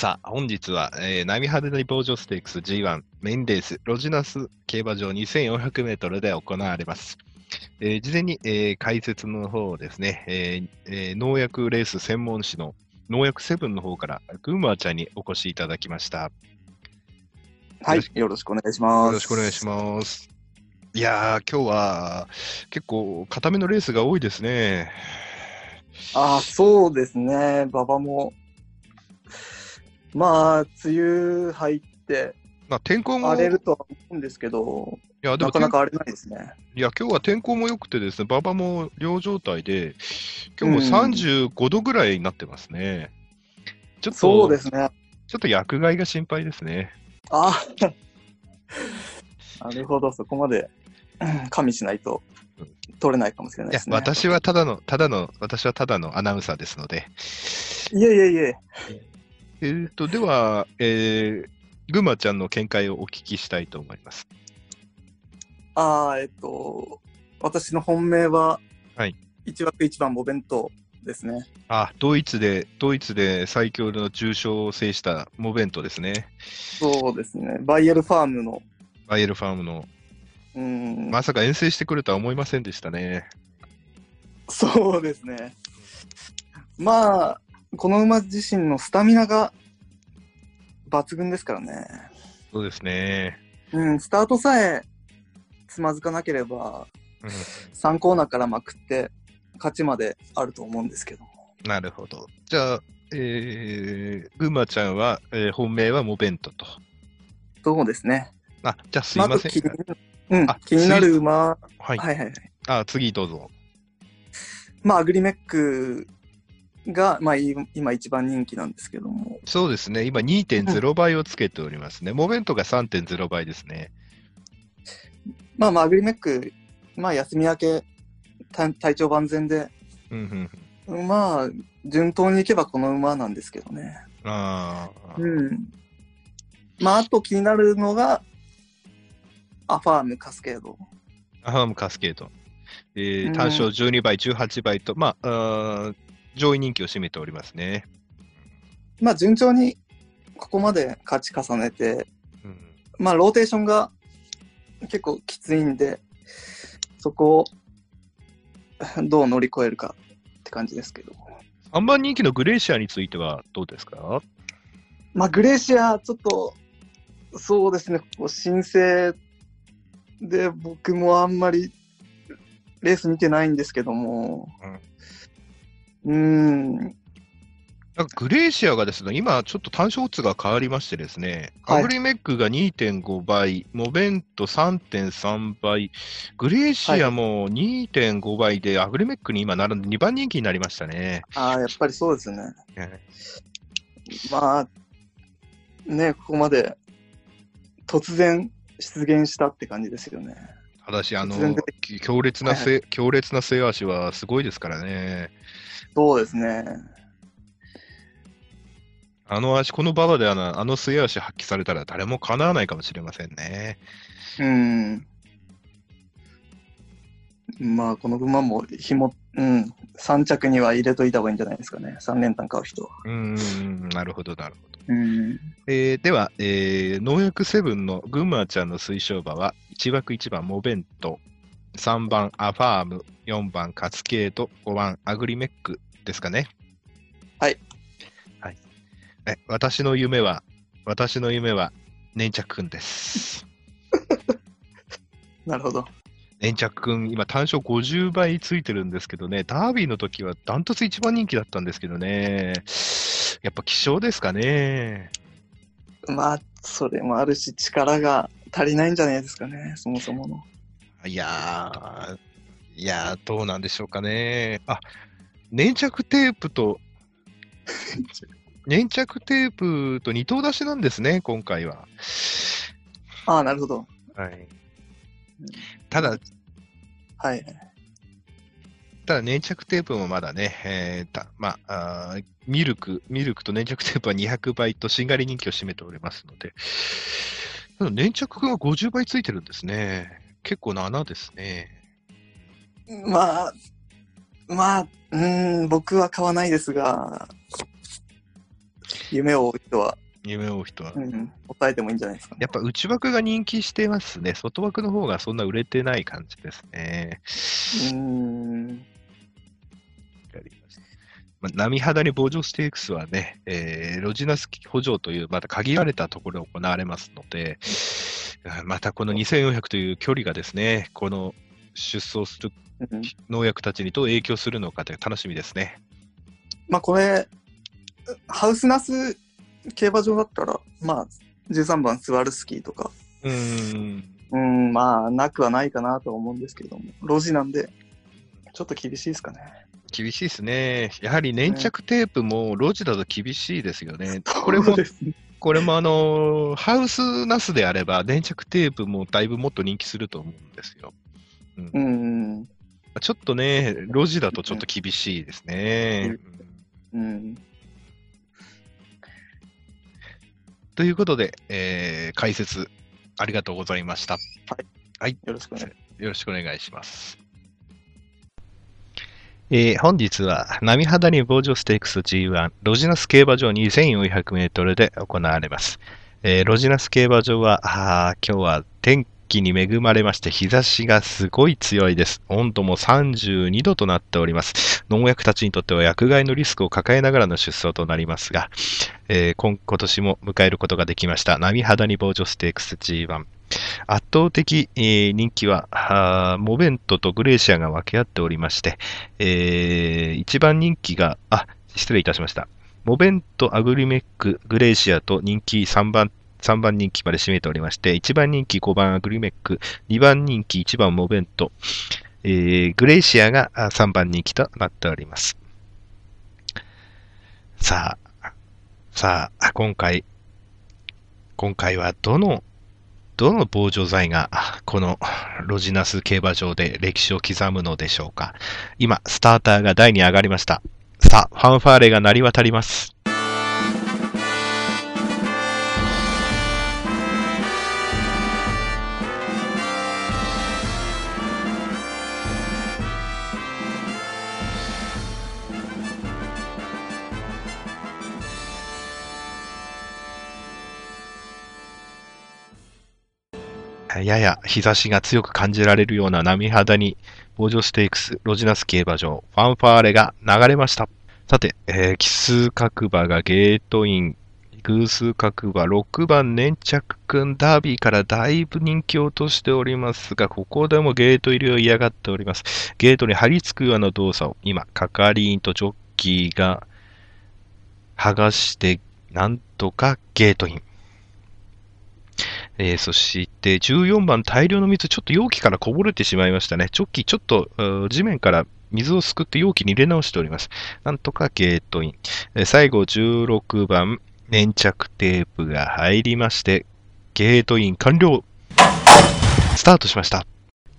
さあ、本日は、えー、ナミハルリボージョステークス G1 メインレース、ロジナス競馬場2400メートルで行われます。えー事前に、えー解説の方をですね、えーえー農薬レース専門誌の農薬セブンの方から、グーマーちゃんにお越しいただきました。はい、よろしくお願いします。よろしくお願いします。いやー、今日は結構固めのレースが多いですね。ああ、そうですね、馬場も。まあ、梅雨入ってまあ、天候も、い荒れるとは思うんですけど、や、でもなかなか荒れないですね。いや、今日は天候も良くてですね、馬場も良状態で、今日も35度ぐらいになってますね。ちょっと、そうですね。ちょっと薬害が心配ですね。ああ、なるほど、そこまでうん 加味しないと取れないかもしれないです、ね。私はただの、ただの、私はただのアナウンサーですので。いえいえいえ、えーと、では、えー、ぐまちゃんの見解をお聞きしたいと思います。ああ、えっと、私の本命は、はい一枠一番お弁当ですね。あ、ドイツで、ドイツで最強の重賞を制したモベントですね。そうですね、バイエルファームの、バイエルファームの。うん、まさか遠征してくるとは思いませんでしたね。そうですね。まあ、この馬自身のスタミナが抜群ですからね。そうですね。うん、スタートさえつまずかなければ、うん3コーナーからまくって、勝ちまであると思うんですけど。なるほど。じゃあ、えー、ぐまちゃんは、えー本命はモベントと。そうですね。あ、じゃあすいません。ず気に,、うんあ、気になる馬、ははい。いはいはい。あ、次どうぞ。まあ、アグリメックが、まあ、い今一番人気なんですけども。そうですね。今2.0倍をつけておりますね。モベントが3.0倍ですね。まあまあ、アグリメック、まあ、休み明け、体体調万全で、うんうん。まあ、順当にいけばこの馬なんですけどね。ああ、うん。まあ、あと気になるのが、アファームカスケード。アハムカスケード。えーうん単勝12倍、18倍と、まあ、あー上位人気を占めておりますね。まあ、順調にここまで勝ち重ねて、うん、まあ、ローテーションが結構きついんで、そこをどう乗り越えるかって感じですけど。3番人気のグレーシアについてはどうですか？まあ、グレーシア、ちょっと、そうですね、こう申請で僕もあんまりレース見てないんですけども、うーん、なんかグレーシアがですね、今ちょっと単勝オッズが変わりましてですね、はいアグリメックが2.5倍、モベント3.3倍、グレーシアも2.5倍で、アグリメックに今並んで2番人気になりましたね。ああ、やっぱりそうですね。ねまあ、ね、ここまで突然出現したって感じですよね。ただし、あの強烈なせ、強烈な末足はすごいですからね。そうですね。あの足、この馬場であのあの末足発揮されたら誰もかなわないかもしれませんね。うん。まあ、この馬も紐、うん、3着には入れといた方がいいんじゃないですかね。3連単買う人は。うーん、なるほど、なるほど。うん。えーでは、えー農薬セブンの群馬ちゃんの推奨馬は、1枠1番モベント、3番アファーム、4番カツケード、5番アグリメックですかね。はい。はい。え私の夢は、私の夢は粘着くんです。なるほど。粘着くん、今単勝50倍ついてるんですけどね、ダービーの時はダントツ一番人気だったんですけどね、やっぱ希少ですかね。まあ、それもあるし、力が足りないんじゃないですかね、そもそもの。いやー、いやー、どうなんでしょうかね。あ、粘着テープと、粘着テープと二頭出しなんですね、今回は。ああ、なるほど。はい。ただ、はい。ただ粘着テープもまだね、えーたまあミルク、ミルクと粘着テープは200倍としんがり人気を占めておりますので、粘着が50倍ついてるんですね。結構な穴ですね。まあ、まあ、うーん、僕は買わないですが、夢を追う人は、夢を追う人は。うん、抑えてもいいんじゃないですか、ね。やっぱ内枠が人気してますね。外枠の方がそんな売れてない感じですね。うーん。まあ、波肌に防除ステークスはね、えーロジナス補助という、また限られたところで行われますので、あまたこの2400という距離がですね、この出走するうん農薬たちにどう影響するのかという楽しみですね。まあこれ、ハウスナス競馬場だったら、まあ、13番スワルスキーとか、うーん。うん、まあ、なくはないかなと思うんですけれども、路地なんで、ちょっと厳しいですかね。厳しいですね。やはり粘着テープも路地だと厳しいですよね。これも。これもあのーハウスナスであれば、粘着テープもだいぶもっと人気すると思うんですよ。うん。ちょっとね、路地だとちょっと厳しいですね。うん。ということで、えー解説ありがとうございました。よろしくお願いしよろしくお願いします。えー本日は、波肌に防除ステークス G1 ロジナス競馬場2400メートルで行われます。えーロジナス競馬場は、今日は天気に恵まれまして、日差しがすごい強いです。温度も32度となっております。農薬たちにとっては薬害のリスクを抱えながらの出走となりますが、えー今今年も迎えることができました。波肌に防除ステークス G1。圧倒的、えー人気は、モベントとグレーシアが分け合っておりまして、えー一番人気が、あ、失礼いたしました。モベント、アグリメック、グレーシアと人気3番、3番人気まで占めておりまして、1番人気5番アグリメック、2番人気1番モベント、えーグレーシアが3番人気となっております。さあ、さあ、今回、今回はどのどの防除剤がこのロジナス競馬場で歴史を刻むのでしょうか今、スターターが台に上がりました。さあ、ファンファーレが鳴り渡ります。やや日差しが強く感じられるような波肌に、防除ステークス、ロジナス競馬場、ファンファーレが流れました。さて、えー奇数角馬がゲートイン、偶数角馬、6番粘着くん、ダービーからだいぶ人気を落としておりますが、ここでもゲート入りを嫌がっております。ゲートに張り付くような動作を、今、係員とジョッキーが剥がして、なんとかゲートイン。えーそして14番大量の水、ちょっと容器からこぼれてしまいましたね。チョッキちょっと地面から水をすくって容器に入れ直しております。なんとかゲートイン。えー最後16番粘着テープが入りまして、ゲートイン完了スタートしました。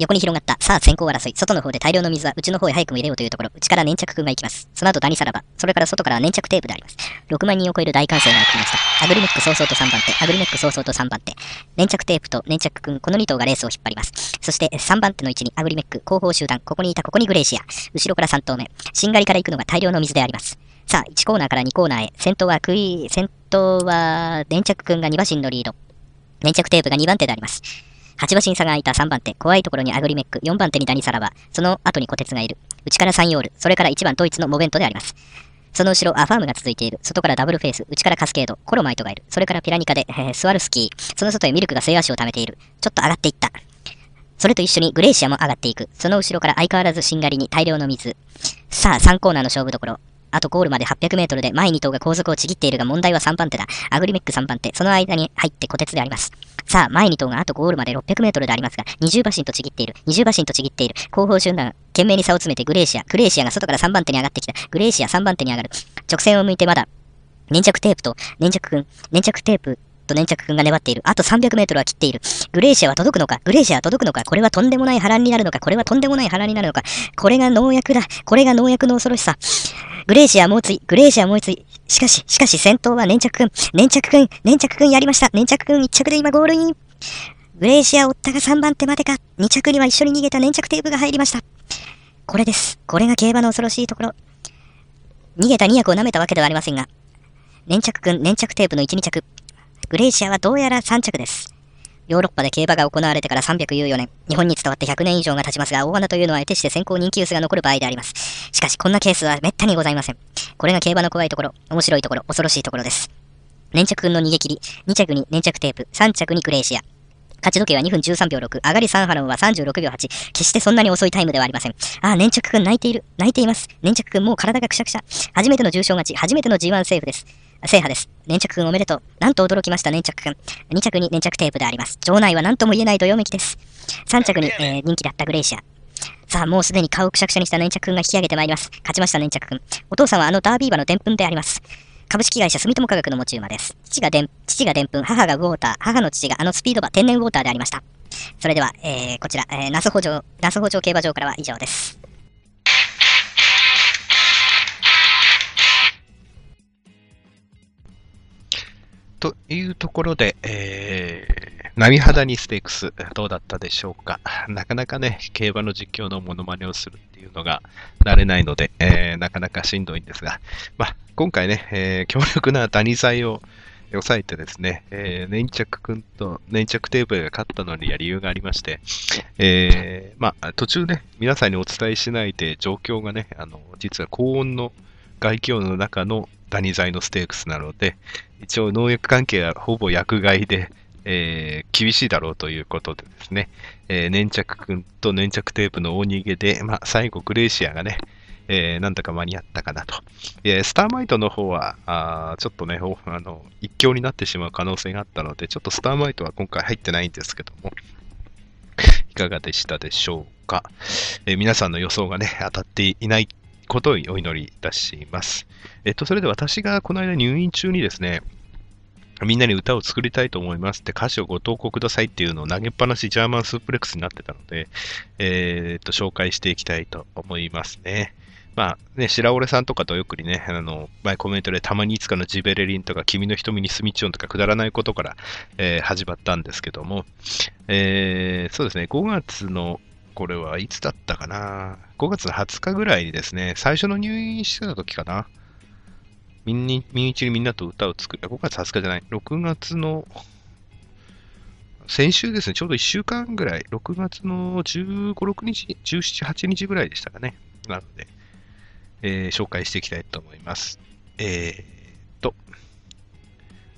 横に広がった。さあ、先行争い。外の方で大量の水は内の方へ早くも入れようというところ。内から粘着くんが行きます。その後、ダニサラバ。それから外から粘着テープであります。6万人を超える大歓声が起きました。アグリメック早々と3番手。アグリメック早々と3番手。粘着テープと粘着くん、この2頭がレースを引っ張ります。そして、3番手の位置にアグリメック、後方集団。ここにいたここにグレーシア。後ろから3頭目。しんがりから行くのが大量の水であります。さあ、1コーナーから2コーナーへ。先頭はクイ、先頭は粘着くんが2馬身のリード。粘着テープが2番手であります。8馬身差が空いた3番手、怖いところにアグリメック、4番手にダニサラバ、その後に小鉄がいる。内からサンヨール、それから1番統一のモベントであります。その後ろ、アファームが続いている。外からダブルフェイス、内からカスケード、コロマイトがいる。それからピラニカで、えースワルスキー、その外へミルクが末足を溜めている。ちょっと上がっていった。それと一緒にグレーシアも上がっていく。その後ろから相変わらずしんがりに大量の水。さあ、3コーナーの勝負どころ。あとゴールまで800メートルで前2頭が後続をちぎっているが問題は3番手だ。アグリメック3番手。その間に入って小鉄であります。さあ、前2頭があとゴールまで600メートルでありますが、20馬身とちぎっている。20馬身とちぎっている。後方集団、懸命に差を詰めてグレーシア。グレーシアが外から3番手に上がってきた。グレーシア3番手に上がる。直線を向いてまだ、粘着テープと粘着くん、粘着テープと粘着くんが粘っている。あと300メートルは切っている。グレーシアは届くのか？グレーシアは届くのか？これはとんでもない波乱になるのか？これはとんでもない波乱になるのか？これが農薬だ。これが農薬の恐ろしさ。グレーシア猛追、グレーシア猛追。しかし、しかし先頭は粘着くん、粘着くん、粘着くんやりました。粘着くん1着で今ゴールイン。グレーシア追ったが3番手までか。2着には一緒に逃げた粘着テープが入りました。これです。これが競馬の恐ろしいところ。逃げた2役を舐めたわけではありませんが、粘着群、粘着テープの1、2着。グレーシアはどうやら3着です。ヨーロッパで競馬が行われてから314年、日本に伝わって100年以上が経ちますが、大穴というのは得てして先行人気薄が残る場合であります。しかし、こんなケースは滅多にございません。これが競馬の怖いところ、面白いところ、恐ろしいところです。粘着君の逃げ切り、2着に粘着テープ、3着にクレーシア。勝ち時計は2分13秒6、上がり3ハロンは36秒8。決してそんなに遅いタイムではありません。ああ、粘着君泣いている。泣いています。粘着君もう体がくしゃくしゃ。初めての重賞勝ち、初めての G1 セーフです。制覇です。粘着君おめでとう。なんと驚きました、粘着君。2着に粘着テープであります。場内は何とも言えないどよめきです。3着に、えー、人気だったグレイシア。さあ、もうすでに顔をくしゃくしゃにした粘着君が引き上げてまいります。勝ちました、粘着君。お父さんはあのダービー馬のでんぷんであります。株式会社住友化学の持ち馬です。父がでん、父がでんぷん、母がウォーター、母の父があのスピード馬天然ウォーターでありました。それでは、えー、こちら、えー、那須北条、那須北条競馬場からは以上です。というところで、えー、波肌にステークス、どうだったでしょうか。なかなかね、競馬の実況のモノマネをするっていうのが慣れないので、えー、なかなかしんどいんですが、まあ、今回ね、えー、強力なダニ剤を抑えてですね、えー、粘着くんと粘着テープが勝ったのには理由がありまして、えー、まあ、途中ね、皆さんにお伝えしないで状況がね、あの、実は高温の外気温の中のダニ剤のステークスなので、一応農薬関係はほぼ薬害で、えー、厳しいだろうということでですね、えー、粘着くんと粘着テープの大逃げで、まあ、最後グレーシアがね、えー、なんとか間に合ったかなと。えスターマイトの方は、あちょっとね、あの、一強になってしまう可能性があったので、ちょっとスターマイトは今回入ってないんですけども、いかがでしたでしょうか。え、皆さんの予想がね、当たっていないことをお祈りいたします。えっと、それで私がこの間入院中にですね、みんなに歌を作りたいと思いますって歌詞をご投稿くださいっていうのを投げっぱなしジャーマンスープレックスになってたので、えー、っと、紹介していきたいと思いますね。まあね、白折さんとかとよくにね、あの、前コメントでたまにいつかのジベレリンとか君の瞳にスミチョンとかくだらないことから、えー、始まったんですけども、えー、そうですね、5月の、これはいつだったかな、5月20日ぐらいにですね、最初の入院してた時かな、みんに、身内にみんなと歌を作る、5月20日じゃない、6月の、先週ですね、ちょうど1週間ぐらい、6月の15、6日、17、8日ぐらいでしたかね。なので、えー、紹介していきたいと思います。えー、と、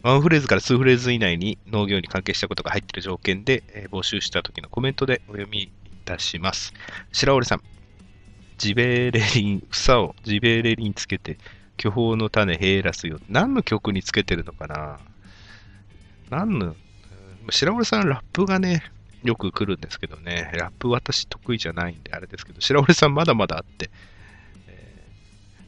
ワンフレーズから2フレーズ以内に農業に関係したことが入っている条件で、えー、募集した時のコメントでお読みたします。白織さん、ジベレリン、房をジベレリンつけて、巨峰の種減らすよ。何の曲につけてるのかな？何の、白織さんラップがね、よく来るんですけどね、ラップ私得意じゃないんであれですけど、白織さんまだまだあって、え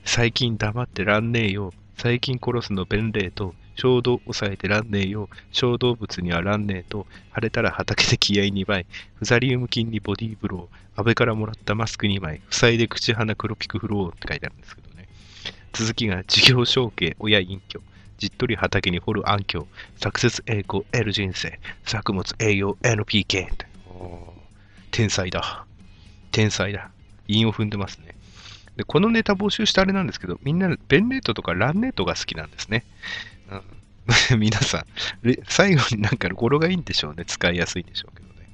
最近黙ってらんねえよ。最近殺すの弁礼と、衝動抑えてらんねえよ。小動物にはらんねえと、晴れたら畑で気合2倍。フザリウム菌にボディーブロー。安倍からもらったマスク2枚。塞いで口鼻黒ピクフローって書いてあるんですけどね。続きが、事業承継、親隠居。じっとり畑に掘る暗渠。サクセス栄光 L 人生。作物栄養 NPK って。天才だ。天才だ。韻を踏んでますね。で、このネタ募集してあれなんですけど、みんなペンネートとかランネートが好きなんですね。うん、皆さん、最後になんか語呂がいいんでしょうね。使いやすいんでしょうけどね。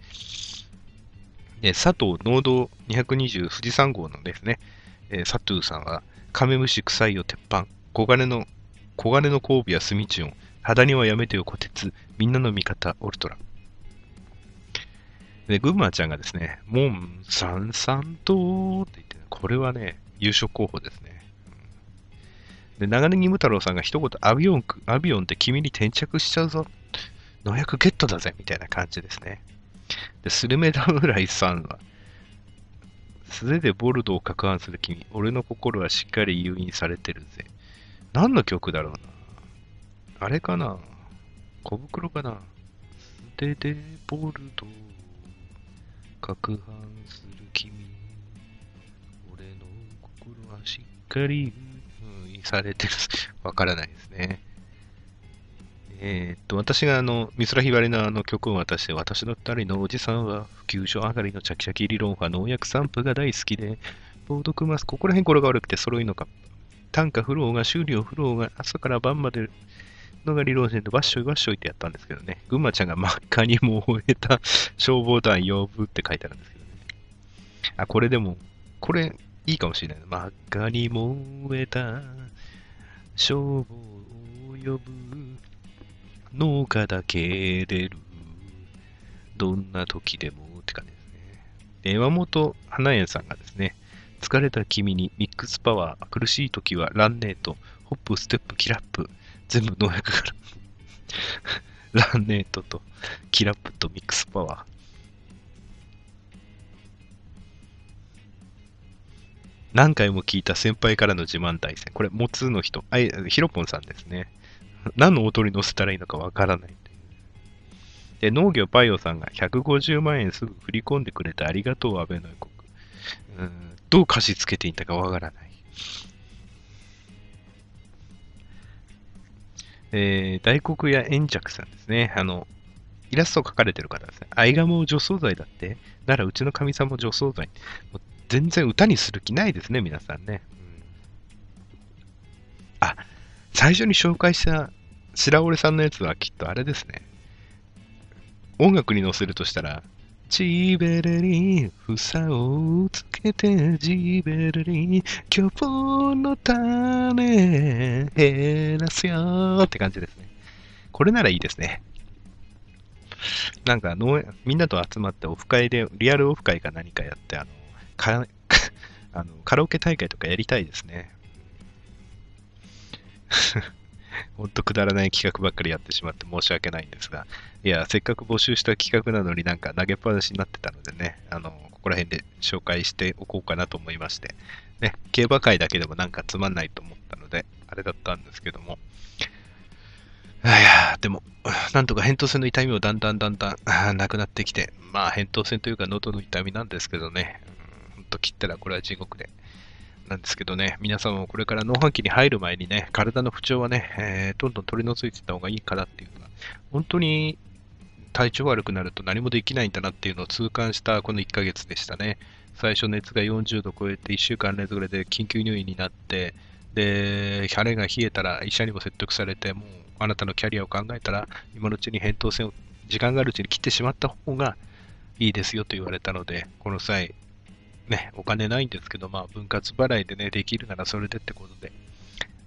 で佐藤農道220富士山号のですね、えー、佐藤さんは、カメムシ臭いよ鉄板、黄金の、黄金の交尾やスミチオン、肌にはやめてよ小鉄、みんなの味方オルトラ。で、グンマーちゃんがですね、モンサンサントって言って、これはね、優勝候補ですね。で、長ネギム太郎さんが一言、アビオン、アビオンって君に転着しちゃうぞ。農薬ゲットだぜみたいな感じですね。で、スルメ侍さんは、素手でボルドを攪拌する君、俺の心はしっかり誘引されてるぜ。何の曲だろうな。あれかな小袋かな素手でボルドを攪拌する君。しっかり、うん、されてる。わからないですね。えー、っと、私があの、美空ひばりのあの曲を渡して、私の二人のおじさんは、普及所上がりのチャキチャキ理論派農薬散布が大好きで、ボード組ます。ここら辺これが悪くて揃いのか。単価フローが、終了フローが、朝から晩までのがリローゼント、わっしょいわっしょいってやったんですけどね。ぐんまちゃんが真っ赤に燃えた消防団呼ぶって書いてあるんですけどね。あ、これでも、これいいかもしれない。真っ赤に燃えた消防を呼ぶ農家だけ出るどんな時でもって感じですね。山本花園さんがですね、疲れた君にミックスパワー、苦しい時はランネート、ホップ、ステップ、キラップ、全部農薬から ランネートとキラップとミックスパワー。何回も聞いた先輩からの自慢対戦。これ、モツの人。あい、ヒロポンさんですね。何の音に乗せたらいいのかわからない。で、農業パイオさんが150万円すぐ振り込んでくれてありがとう、安倍の予告。うん、どう貸し付けていいんだかわからない。えー、大黒屋円着さんですね。あの、イラストを描かれてる方ですね。アイガモ除草剤だって？ならうちの神様も除草剤。全然歌にする気ないですね、皆さんね。うん、あ、最初に紹介した白折さんのやつはきっとあれですね。音楽に乗せるとしたら、ジベレリン、房をつけて、ジベレリン、巨峰の種、減らすよって感じですね。これならいいですね。なんか農、みんなと集まってオフ会で、リアルオフ会か何かやって、あの、か あのカラオケ大会とかやりたいですね。ほんとくだらない企画ばっかりやってしまって申し訳ないんですが、いや、せっかく募集した企画なのになんか投げっぱなしになってたのでね、あの、ここら辺で紹介しておこうかなと思いまして、ね、競馬会だけでもなんかつまんないと思ったので、あれだったんですけども、いやでも、なんとか扁桃腺の痛みもだんだんだんだんなくなってきて、まあ、扁桃腺というか喉の痛みなんですけどね、と切ったらこれは地獄で、なんですけどね、皆さんもこれから農飯期に入る前にね、体の不調はね、えー、どんどん取り除いていった方がいいかなっていうのは、本当に体調悪くなると何もできないんだなっていうのを痛感したこの1ヶ月でしたね。最初熱が40度超えて1週間連続で緊急入院になって、で、晴れが冷えたら医者にも説得されて、もうあなたのキャリアを考えたら、今のうちに扁桃腺を時間があるうちに切ってしまった方がいいですよと言われたので、この際、ね、お金ないんですけど、まあ、分割払いでね、できるならそれでってことで、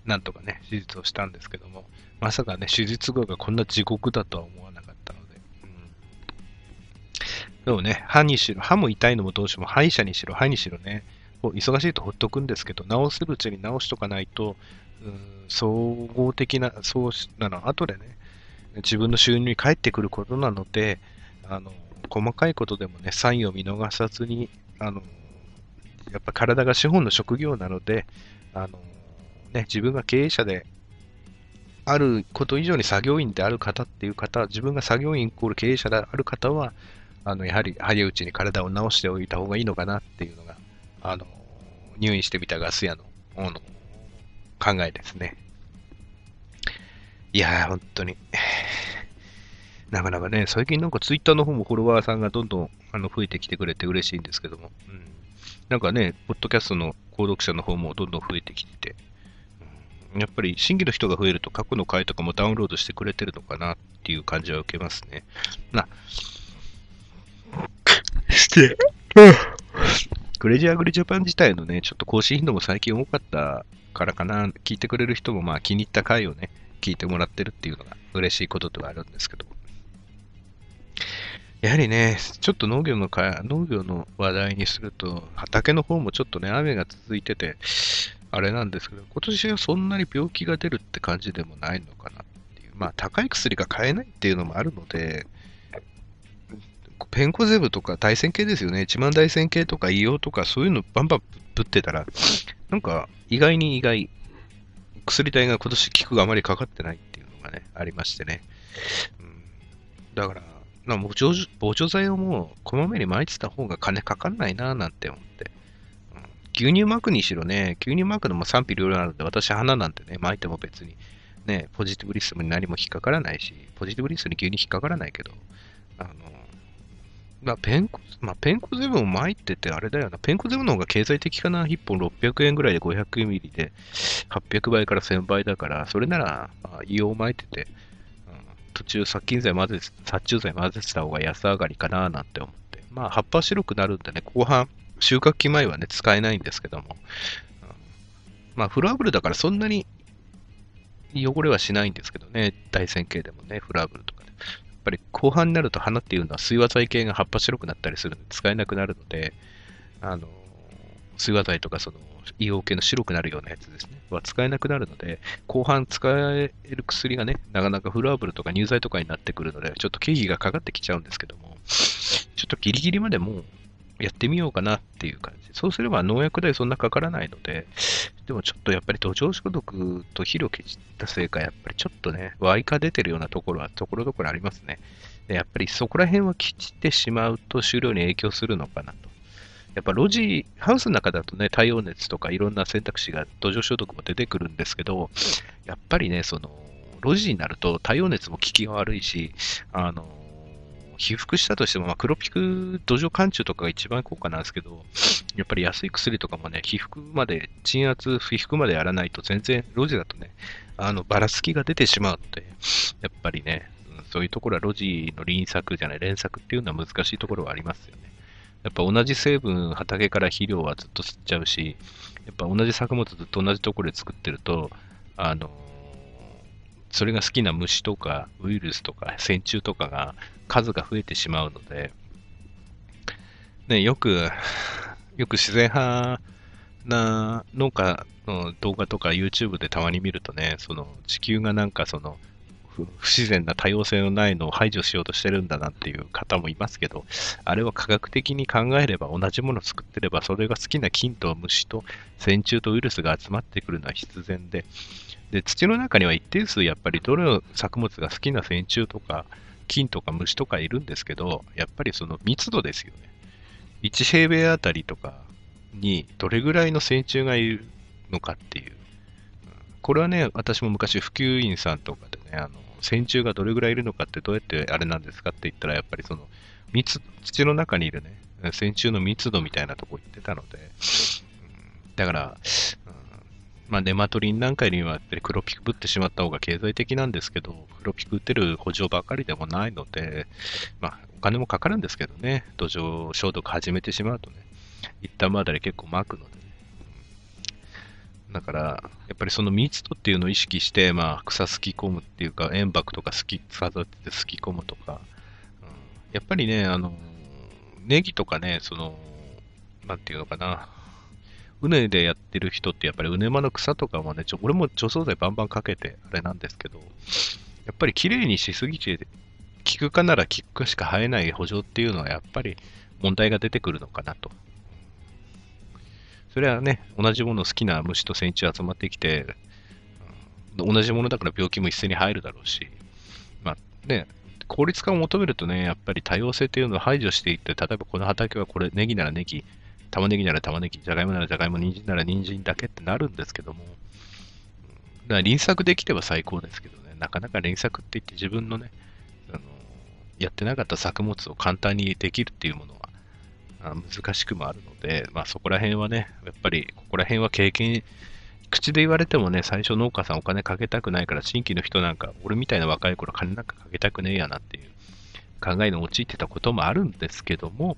なんとかね、手術をしたんですけども、まさかね、手術後がこんな地獄だとは思わなかったので、うん。でもね、歯にしろ、歯も痛いのもどうしても、歯医者にしろ、歯にしろね、忙しいとほっとくんですけど、治せるうちに治しとかないと、うん、総合的な、そうなの、後でね、自分の収入に返ってくることなので、あの、細かいことでもね、サインを見逃さずに、あの、やっぱ体が資本の職業なので、あの、ね、自分が経営者であること以上に作業員である方っていう方、自分が作業員イコール経営者である方は、あの、やはり早いうちに体を治しておいた方がいいのかなっていうのが、あの、入院してみたガス屋の、の、考えですね。いやー、本当に。なかなかね、最近なんかツイッターの方もフォロワーさんがどんどんあの増えてきてくれて嬉しいんですけども、うん、なんかね、ポッドキャストの購読者の方もどんどん増えてきてて、うん、やっぱり新規の人が増えると過去の回とかもダウンロードしてくれてるのかなっていう感じは受けますね。な、して、クレジアグリジャパン自体のね、ちょっと更新頻度も最近多かったからかな、聞いてくれる人もまあ気に入った回をね、聞いてもらってるっていうのが嬉しいことではあるんですけど、やはりね、ちょっと農業のか農業の話題にすると、畑の方もちょっとね、雨が続いてて、あれなんですけど、今年はそんなに病気が出るって感じでもないのかなっていう。まあ、高い薬が買えないっていうのもあるので、ペンコゼブとか対戦系ですよね。一万大線系とか硫黄とかそういうのバンバンぶってたら、なんか意外に意外、薬代が今年効くがあまりかかってないっていうのがね、ありましてね。うん、だから、な防除防除剤をもうこまめに撒いてた方が金かかんないななんて思って。牛乳巻くにしろね、牛乳巻くのも賛否両論あるんで、私花なんてね、巻いても別に、ね、ポジティブリストに何も引っかからないし、ポジティブリストに牛乳引っかからないけど、あの、まあ、ペンコ、まあ、ペンコゼブンも参ってて、あれだよな。ペンコゼブンの方が経済的かな？1本600円ぐらいで500ミリで、800倍から1000倍だから、それなら、あ、硫黄巻いてて、途中殺菌剤混ぜ、殺虫剤混ぜてた方が安上がりかななんて思って。まあ、葉っぱ白くなるんでね、後半、収穫期前はね、使えないんですけども。まあ、フラブルだからそんなに汚れはしないんですけどね。大線形でもね、フラブルとかね。やっぱり後半になると花っていうのは水和剤系が葉っぱ白くなったりするので使えなくなるので、あの、水和剤とかその硫黄系の白くなるようなやつですね、は使えなくなるので、後半使える薬がね、なかなかフラーブルとか乳剤とかになってくるので、ちょっと経費がかかってきちゃうんですけども、ちょっとギリギリまでもうやってみようかなっていう感じ。そうすれば農薬代そんなかからないので、でもちょっとやっぱり土壌消毒と肥料消したせいか、やっぱりちょっとね、ワイカ出てるようなところはところどころありますね。でやっぱりそこら辺は切ってしまうと収量に影響するのかなと。やっぱ路地、ハウスの中だとね、太陽熱とかいろんな選択肢が土壌消毒も出てくるんですけど、やっぱりね、その、路地になると太陽熱も効きが悪いし、あの、被覆したとしても、まあ、黒ピク土壌貫中とかが一番効果なんですけど、やっぱり安い薬とかもね、皮膚まで、鎮圧、皮膚までやらないと全然、路地だとね、あの、ばらつきが出てしまうので、やっぱりね、そういうところは路地の輪作じゃない、連作っていうのは難しいところはありますよね。やっぱ同じ成分、畑から肥料はずっと吸っちゃうし、やっぱ同じ作物ずっと同じところで作ってると、あの、それが好きな虫とかウイルスとか線虫とかが数が増えてしまうので、ね、よく、よく自然派な農家の動画とか YouTube でたまに見るとね、その地球がなんかその不自然な多様性のないのを排除しようとしてるんだなっていう方もいますけど、あれは科学的に考えれば同じものを作ってれば、それが好きな菌と虫と線虫とウイルスが集まってくるのは必然で、で土の中には一定数やっぱりどの作物が好きな線虫とか菌とか虫とかいるんですけど、やっぱりその密度ですよね。1平米あたりとかにどれぐらいの線虫がいるのかっていう。これはね、私も昔普及員さんとかでね、あの、線虫がどれぐらいいるのかってどうやってあれなんですかって言ったら、やっぱりその、密、土の中にいるね、線虫の密度みたいなとこ言ってたので、うん、だから、まあ、ネマトリンなんかよりはやっぱり黒ピクぶってしまった方が経済的なんですけど、黒ピク打てる補助ばかりでもないので、まあ、お金もかかるんですけどね、土壌消毒始めてしまうとね、一旦まだで結構巻くので。だから、やっぱりその密度っていうのを意識して、まあ、草すき込むっていうか、塩爆とかすき、使ってすき込むとか、うん、やっぱりね、あの、ネギとかね、その、なんていうのかな、畝でやってる人ってやっぱり畝間の草とかもね、ちょ俺も除草剤バンバンかけてあれなんですけど、やっぱり綺麗にしすぎて、キク科ならキク科しか生えない補助っていうのはやっぱり問題が出てくるのかなと。それはね、同じもの好きな虫と線虫集まってきて、うん、同じものだから病気も一斉に入るだろうし、まあね、効率化を求めるとね、やっぱり多様性っていうのを排除していって、例えばこの畑はこれ、ネギならネギ、玉ねぎなら玉ねぎ、じゃがいもならじゃがいも、人参なら人参だけってなるんですけども、だから輪作できれば最高ですけどね、なかなか連作って言って自分のね、あのやってなかった作物を簡単にできるっていうものは難しくもあるので、まあそこら辺はね、やっぱりここら辺は経験、口で言われてもね、最初農家さんお金かけたくないから、新規の人なんか、俺みたいな若い頃金なんかかけたくねえやなっていう考えに陥ってたこともあるんですけども、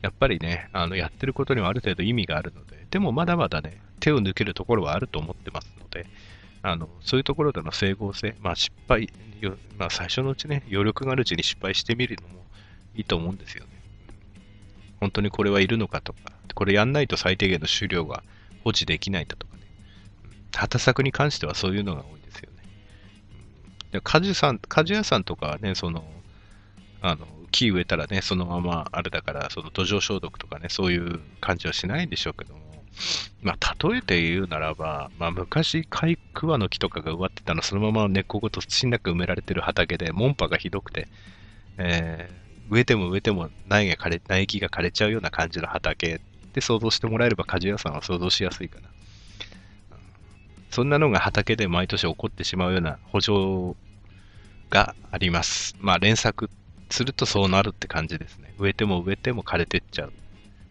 やっぱりね、あの、やってることにはある程度意味があるので、でもまだまだね、手を抜けるところはあると思ってますので、あの、そういうところでの整合性、まあ失敗、まあ最初のうちね、余力があるうちに失敗してみるのもいいと思うんですよね。本当にこれはいるのかとか、これやんないと最低限の収量が保持できないだとかね。畑作に関してはそういうのが多いですよね。で果樹さん、果樹屋さんとかはね、その、あの、木植えたらね、そのままあれだから、その土壌消毒とかね、そういう感じはしないんでしょうけども、まあ、例えて言うならば、まあ、昔、イクワの木とかが植わってたの、そのまま根っこごと土の中埋められてる畑で、門波がひどくて、えー、植えても植えても苗が枯れ、苗木が枯れちゃうような感じの畑で想像してもらえれば、鍛冶屋さんは想像しやすいかな。そんなのが畑で毎年起こってしまうような補助があります。まあ、連作するとそうなるって感じですね。植えても植えても枯れてっちゃう。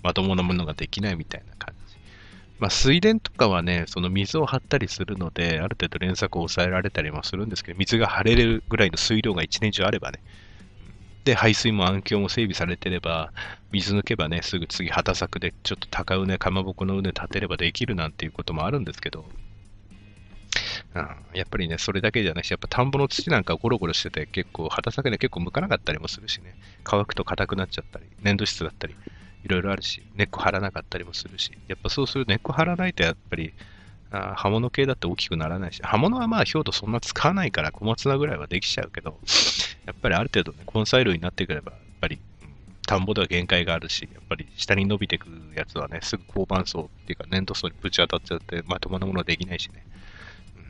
まともなものができないみたいな感じ。まあ、水田とかはね、その水を張ったりするので、ある程度連作を抑えられたりもするんですけど、水が張れるぐらいの水量が一年中あればね。で、排水も暗渠も整備されてれば、水抜けばね、すぐ次、畑作でちょっと高畝、かまぼこの畝立てればできるなんていうこともあるんですけど、うん、やっぱりね、それだけじゃないし、やっぱ田んぼの土なんかゴロゴロしてて、結構、畑作で結構向かなかったりもするしね、乾くと硬くなっちゃったり、粘土質だったり、いろいろあるし、根っこ張らなかったりもするし、やっぱそうする根っこ張らないと、やっぱり、あ刃物系だって大きくならないし、刃物はまあ、表土そんな使わないから、小松菜ぐらいはできちゃうけど、やっぱりある程度ね、根菜類になってくれば、やっぱり、うん、田んぼでは限界があるし、やっぱり下に伸びてくるやつはね、すぐ交番層っていうか粘土層にぶち当たっちゃって、まともなものはできないしね。うん、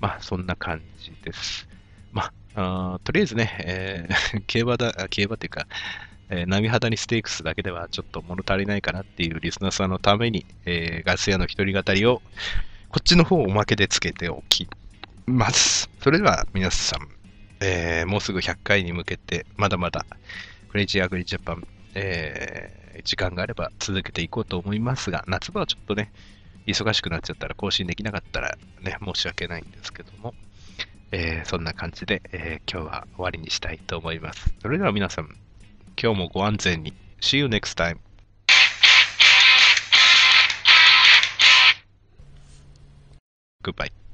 まあ、そんな感じです。まあ、あとりあえずね、えー、競馬だ、競馬っていうか、えー、波肌にステークスだけではちょっと物足りないかなっていうリスナーさんのために、えー、ガス屋の一人語りを、こっちの方をおまけでつけておきます。それでは皆さん、えー、もうすぐ100回に向けて、まだまだ、クレイジーアグリジャパン、えー、時間があれば続けていこうと思いますが、夏場はちょっとね、忙しくなっちゃったら更新できなかったらね、申し訳ないんですけども、えー、そんな感じで、えー、今日は終わりにしたいと思います。それでは皆さん、今日もご安全に。See you next time. Goodbye.